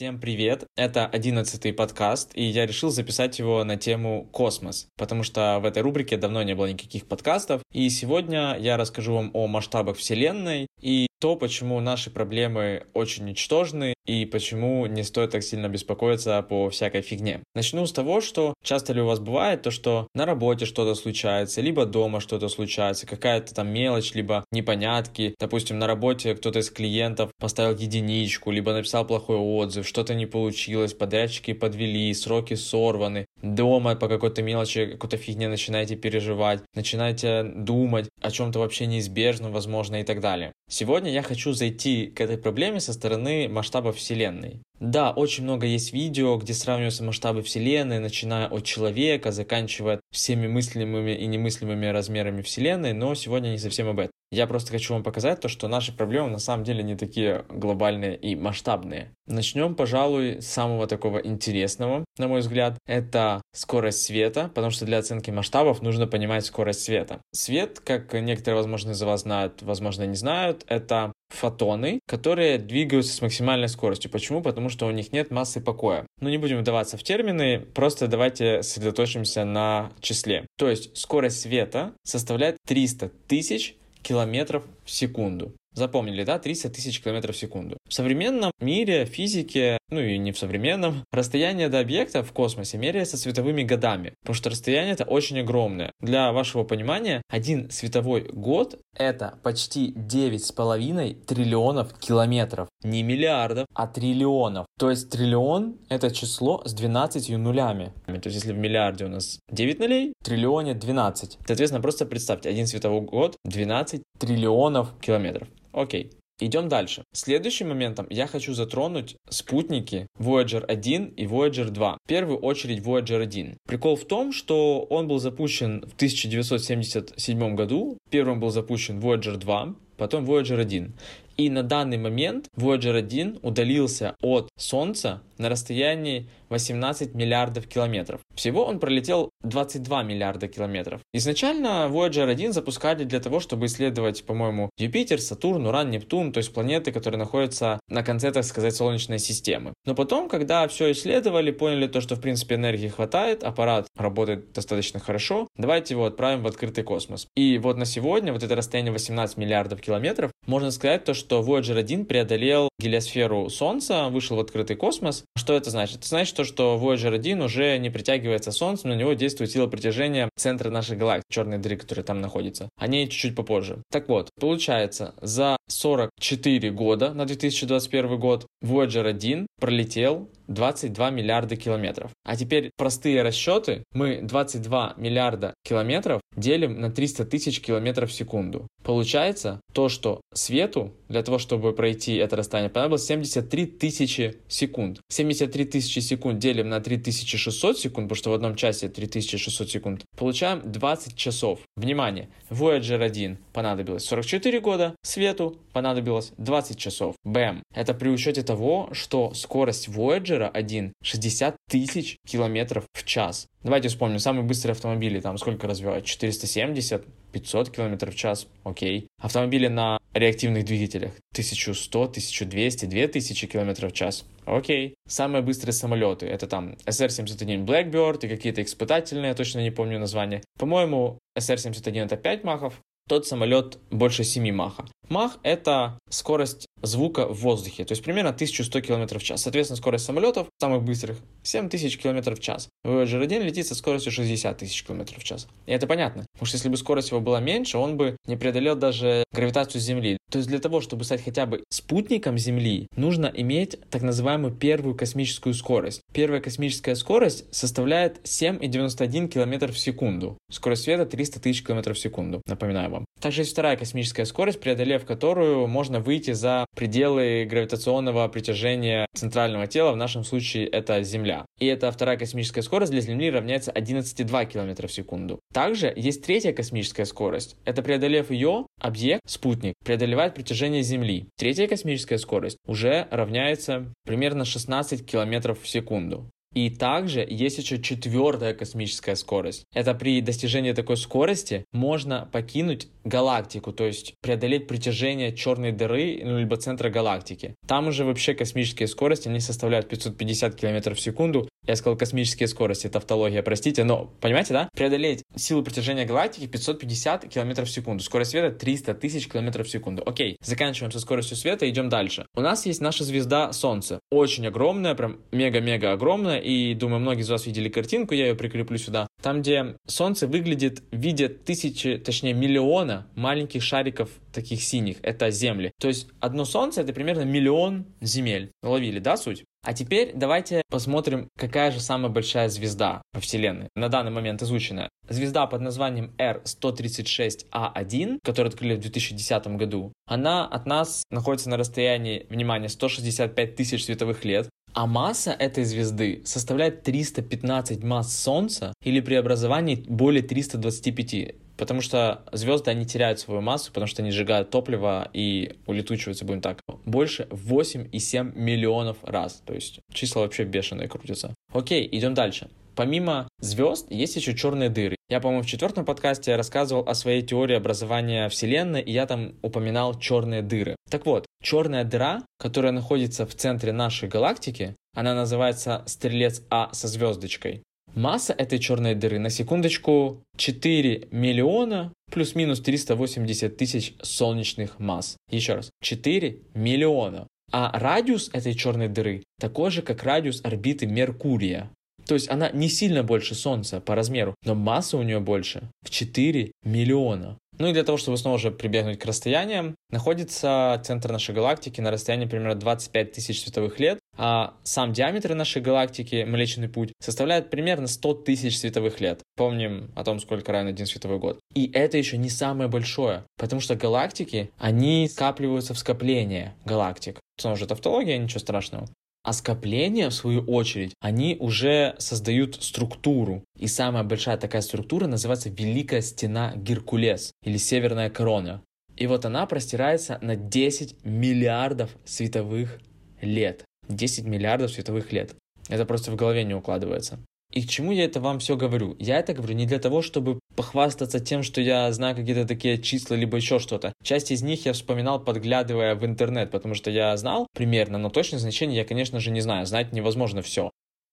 Всем привет! Это одиннадцатый подкаст, и я решил записать его на тему космос, потому что в этой рубрике давно не было никаких подкастов, и сегодня я расскажу вам о масштабах Вселенной и то, почему наши проблемы очень ничтожны и почему не стоит так сильно беспокоиться по всякой фигне. Начну с того, что часто ли у вас бывает то, что на работе что-то случается, либо дома что-то случается, какая-то там мелочь, либо непонятки. Допустим, на работе кто-то из клиентов поставил единичку, либо написал плохой отзыв, что-то не получилось, подрядчики подвели, сроки сорваны. Дома по какой-то мелочи, какой-то фигне начинаете переживать, начинаете думать о чем-то вообще неизбежном, возможно, и так далее. Сегодня я хочу зайти к этой проблеме со стороны масштаба Вселенной. Да, очень много есть видео, где сравниваются масштабы Вселенной, начиная от человека, заканчивая всеми мыслимыми и немыслимыми размерами Вселенной, но сегодня не совсем об этом. Я просто хочу вам показать то, что наши проблемы на самом деле не такие глобальные и масштабные. Начнем, пожалуй, с самого такого интересного, на мой взгляд, это скорость света, потому что для оценки масштабов нужно понимать скорость света. Свет, как некоторые, возможно, из вас знают, возможно, не знают, это фотоны, которые двигаются с максимальной скоростью. Почему? Потому что у них нет массы покоя. Но не будем вдаваться в термины, просто давайте сосредоточимся на числе. То есть скорость света составляет 300 тысяч километров в секунду. Запомнили, да? 300 тысяч километров в секунду. В современном мире физики, ну и не в современном, расстояние до объекта в космосе меряется световыми годами, потому что расстояние это очень огромное. Для вашего понимания, один световой год это почти 9,5 триллионов километров. Не миллиардов, а триллионов. То есть триллион это число с 12 нулями. То есть если в миллиарде у нас 9 нулей, в триллионе 12. Соответственно, просто представьте, один световой год 12 триллионов километров. Окей. Идем дальше. Следующим моментом я хочу затронуть спутники Voyager 1 и Voyager 2. В первую очередь Voyager 1. Прикол в том, что он был запущен в 1977 году. Первым был запущен Voyager 2, потом Voyager 1. И на данный момент Voyager 1 удалился от Солнца на расстоянии 18 миллиардов километров. Всего он пролетел 22 миллиарда километров. Изначально Voyager 1 запускали для того, чтобы исследовать, по-моему, Юпитер, Сатурн, Уран, Нептун, то есть планеты, которые находятся на конце, так сказать, Солнечной системы. Но потом, когда все исследовали, поняли то, что в принципе энергии хватает, аппарат работает достаточно хорошо, давайте его отправим в открытый космос. И вот на сегодня, вот это расстояние 18 миллиардов километров, можно сказать то, что Voyager 1 преодолел гелиосферу Солнца, вышел в открытый космос. Что это значит? Это значит то, что Voyager 1 уже не притягивается Солнцем, на него действует сила притяжения центра нашей галактики, черной дыры, которая там находится. О ней чуть-чуть попозже. Так вот, получается, за 44 года на 2021 год Voyager 1 пролетел 22 миллиарда километров. А теперь простые расчеты. Мы 22 миллиарда километров делим на 300 тысяч километров в секунду. Получается то, что свету для того, чтобы пройти это расстояние, понадобилось 73 тысячи секунд. 73 тысячи секунд делим на 3600 секунд, потому что в одном часе 3600 секунд. Получаем 20 часов. Внимание! Voyager 1 понадобилось 44 года, свету понадобилось 20 часов. Бэм! Это при учете того, что скорость Voyager 1 60 тысяч километров в час. Давайте вспомним, самые быстрые автомобили там сколько развивают? 470, 500 км в час, окей. Автомобили на реактивных двигателях 1100, 1200, 2000 км в час, окей. Самые быстрые самолеты, это там SR-71 Blackbird и какие-то испытательные, я точно не помню название. По-моему, SR-71 это 5 махов, тот самолет больше 7 маха. Мах — это скорость звука в воздухе, то есть примерно 1100 км в час. Соответственно, скорость самолетов, самых быстрых, 7000 км в час. Voyager 1 летит со скоростью 60 тысяч км в час. И это понятно, потому что если бы скорость его была меньше, он бы не преодолел даже гравитацию Земли. То есть для того, чтобы стать хотя бы спутником Земли, нужно иметь так называемую первую космическую скорость. Первая космическая скорость составляет 7,91 км в секунду. Скорость света 300 тысяч км в секунду, напоминаю вам. Также есть вторая космическая скорость, преодолев которую можно выйти за пределы гравитационного притяжения центрального тела, в нашем случае это Земля. И эта вторая космическая скорость для Земли равняется 11,2 км в секунду. Также есть третья космическая скорость. Это преодолев ее, объект, спутник, преодолевает притяжение Земли. Третья космическая скорость уже равняется примерно 16 км в секунду. И также есть еще четвертая космическая скорость. Это при достижении такой скорости можно покинуть галактику, то есть преодолеть притяжение черной дыры, ну, либо центра галактики. Там уже вообще космические скорости, они составляют 550 км в секунду. Я сказал космические скорости, это автология, простите, но, понимаете, да? Преодолеть силу притяжения галактики 550 км в секунду. Скорость света 300 тысяч км в секунду. Окей, заканчиваем со скоростью света, идем дальше. У нас есть наша звезда Солнце. Очень огромная, прям мега-мега огромная, и думаю, многие из вас видели картинку, я ее прикреплю сюда. Там, где Солнце выглядит в виде тысячи, точнее миллиона маленьких шариков таких синих, это Земли. То есть одно Солнце это примерно миллион земель. Ловили, да, суть? А теперь давайте посмотрим, какая же самая большая звезда во Вселенной, на данный момент изученная. Звезда под названием R136A1, которую открыли в 2010 году, она от нас находится на расстоянии, внимание, 165 тысяч световых лет. А масса этой звезды составляет 315 масс Солнца или при образовании более 325. Потому что звезды, они теряют свою массу, потому что они сжигают топливо и улетучиваются, будем так, больше 8,7 миллионов раз. То есть числа вообще бешеные крутятся. Окей, идем дальше. Помимо звезд есть еще черные дыры. Я, по-моему, в четвертом подкасте рассказывал о своей теории образования Вселенной, и я там упоминал черные дыры. Так вот, черная дыра, которая находится в центре нашей галактики, она называется Стрелец А со звездочкой. Масса этой черной дыры, на секундочку, 4 миллиона плюс-минус 380 тысяч солнечных масс. Еще раз, 4 миллиона. А радиус этой черной дыры такой же, как радиус орбиты Меркурия. То есть она не сильно больше Солнца по размеру, но масса у нее больше в 4 миллиона. Ну и для того, чтобы снова же прибегнуть к расстояниям, находится центр нашей галактики на расстоянии примерно 25 тысяч световых лет, а сам диаметр нашей галактики, Млечный Путь, составляет примерно 100 тысяч световых лет. Помним о том, сколько равен один световой год. И это еще не самое большое, потому что галактики, они скапливаются в скопление галактик. Снова же тавтология, ничего страшного. А скопления, в свою очередь, они уже создают структуру. И самая большая такая структура называется Великая Стена Геркулес или Северная Корона. И вот она простирается на 10 миллиардов световых лет. 10 миллиардов световых лет. Это просто в голове не укладывается. И к чему я это вам все говорю? Я это говорю не для того, чтобы похвастаться тем, что я знаю какие-то такие числа, либо еще что-то. Часть из них я вспоминал, подглядывая в интернет, потому что я знал примерно, но точное значение я, конечно же, не знаю. Знать невозможно все.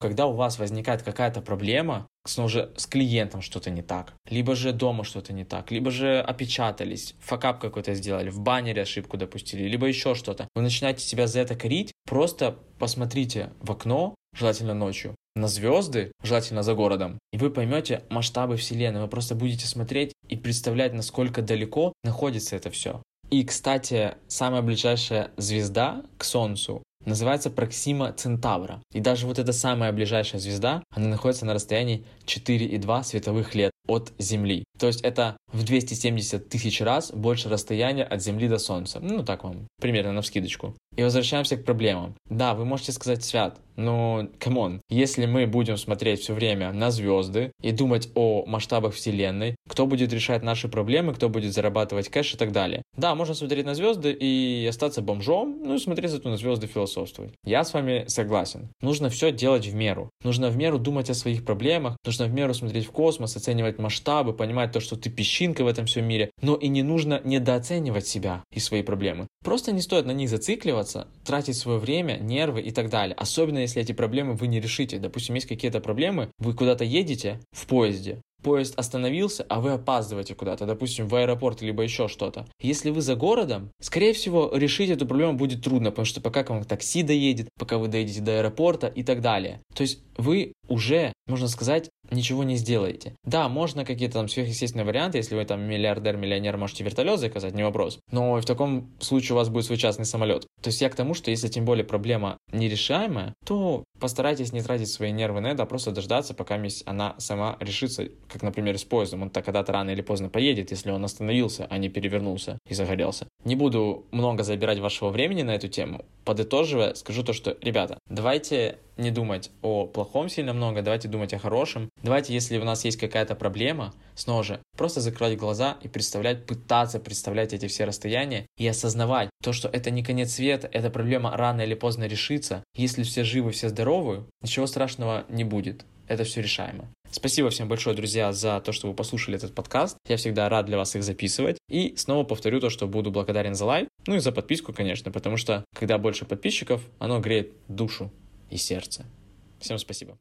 Когда у вас возникает какая-то проблема, снова же с клиентом что-то не так, либо же дома что-то не так, либо же опечатались, факап какой-то сделали, в баннере ошибку допустили, либо еще что-то, вы начинаете себя за это корить, просто посмотрите в окно, желательно ночью, на звезды, желательно за городом, и вы поймете масштабы Вселенной. Вы просто будете смотреть и представлять, насколько далеко находится это все. И, кстати, самая ближайшая звезда к Солнцу называется Проксима Центавра. И даже вот эта самая ближайшая звезда, она находится на расстоянии 4,2 световых лет от Земли. То есть это в 270 тысяч раз больше расстояния от Земли до Солнца. Ну, так вам, примерно на вскидочку. И возвращаемся к проблемам. Да, вы можете сказать, Свят, но, come on, если мы будем смотреть все время на звезды и думать о масштабах Вселенной, кто будет решать наши проблемы, кто будет зарабатывать кэш и так далее. Да, можно смотреть на звезды и остаться бомжом, ну и смотреть зато на звезды философствовать. Я с вами согласен. Нужно все делать в меру. Нужно в меру думать о своих проблемах, нужно в меру смотреть в космос, оценивать масштабы, понимать то, что ты песчинка в этом всем мире, но и не нужно недооценивать себя и свои проблемы. Просто не стоит на них зацикливаться, тратить свое время, нервы и так далее. Особенно если эти проблемы вы не решите. Допустим, есть какие-то проблемы, вы куда-то едете в поезде, поезд остановился, а вы опаздываете куда-то, допустим, в аэропорт, либо еще что-то. Если вы за городом, скорее всего, решить эту проблему будет трудно, потому что пока к вам такси доедет, пока вы доедете до аэропорта и так далее. То есть вы уже, можно сказать, ничего не сделаете. Да, можно какие-то там сверхъестественные варианты, если вы там миллиардер, миллионер, можете вертолет заказать, не вопрос. Но в таком случае у вас будет свой частный самолет. То есть я к тому, что если тем более проблема нерешаемая, то постарайтесь не тратить свои нервы на это, а просто дождаться, пока она сама решится, как, например, с поездом. Он-то когда-то рано или поздно поедет, если он остановился, а не перевернулся и загорелся. Не буду много забирать вашего времени на эту тему. Подытоживая, скажу то, что, ребята, давайте не думать о плохом сильно много, давайте думать о хорошем. Давайте, если у нас есть какая-то проблема, снова же, просто закрывать глаза и представлять, пытаться представлять эти все расстояния и осознавать то, что это не конец света, эта проблема рано или поздно решится. Если все живы, все здоровы, ничего страшного не будет. Это все решаемо. Спасибо всем большое, друзья, за то, что вы послушали этот подкаст. Я всегда рад для вас их записывать. И снова повторю то, что буду благодарен за лайк, ну и за подписку, конечно, потому что когда больше подписчиков, оно греет душу и сердце. Всем спасибо.